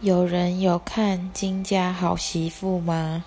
有人有看金家好媳妇吗？